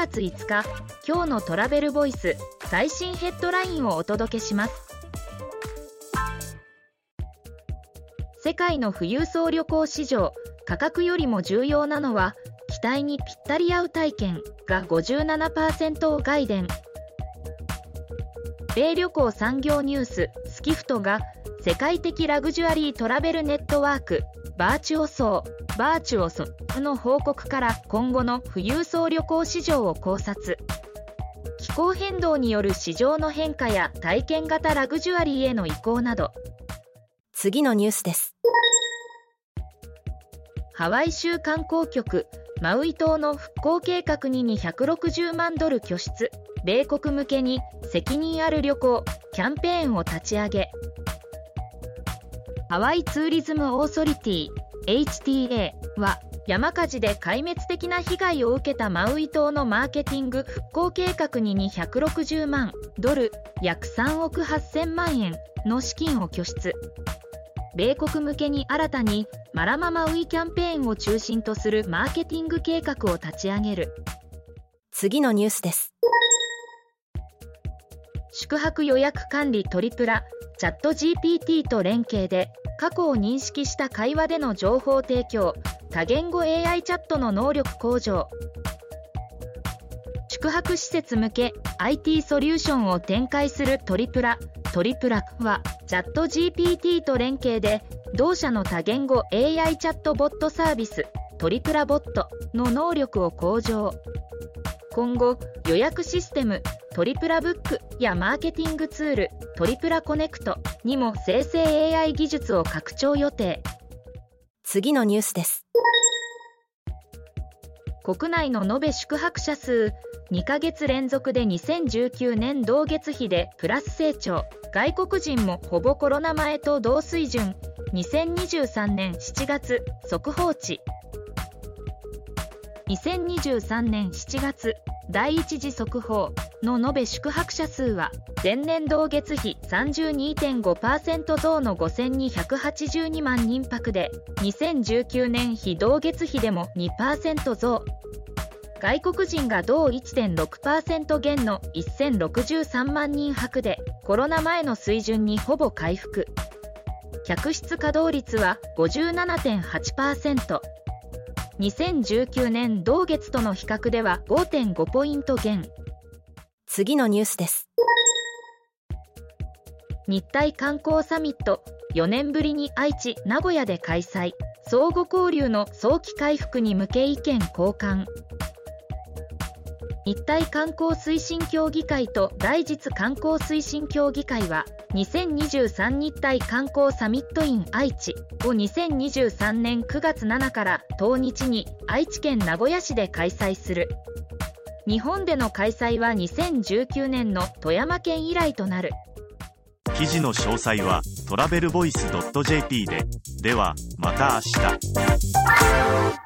月5日今日のトラベルボイス最新ヘッドラインをお届けします。世界の富裕層旅行市場価格よりも重要なのは期待にぴったり合う体験が57%を外伝米旅行産業ニューススキフトが世界的ラグジュアリートラベルネットワークバーチオソーバーチオソの報告から今後の富裕層旅行市場を考察。気候変動による市場の変化や体験型ラグジュアリーへの移行など。次のニュースです。ハワイ州観光局マウイ島の復興計画に260万ドル拠出。米国向けに責任ある旅行キャンペーンを立ち上げハワイツーリズムオーソリティ HTA は山火事で壊滅的な被害を受けたマウイ島のマーケティング復興計画に260万ドル約3億8000万円の資金を拠出。米国向けに新たにマラママウイキャンペーンを中心とするマーケティング計画を立ち上げる。次のニュースです。宿泊予約管理トリプラチャット GPT と連携で過去を認識した会話での情報提供多言語 AI チャットの能力向上。宿泊施設向け IT ソリューションを展開するトリプラ。トリプラはチャット GPT と連携で同社の多言語 AI チャットボットサービストリプラボットの能力を向上。今後予約システムトリプラブックやマーケティングツールトリプラコネクトにも生成 AI 技術を拡張予定。次のニュースです。国内の延べ宿泊者数2ヶ月連続で2019年同月比でプラス成長。外国人もほぼコロナ前と同水準。2023年7月速報値。2023年7月第一次速報の延べ宿泊者数は前年同月比32.5%増の5282万人泊で2019年比同月比でも2%増。外国人が同1.6%減の1063万人泊でコロナ前の水準にほぼ回復。客室稼働率は57.8% 2019年同月との比較では5.5ポイント減。次のニュースです。日体観光サミット。4年ぶりに愛知名古屋で開催。相互交流の早期回復に向け意見交換。日体観光推進協議会と大実観光推進協議会は2023日体観光サミットイン愛知を2023年9月7から当日に愛知県名古屋市で開催する。日本での開催は2019年の富山県以来となる。記事の詳細はトラベルボイス .jp で。ではまた明日。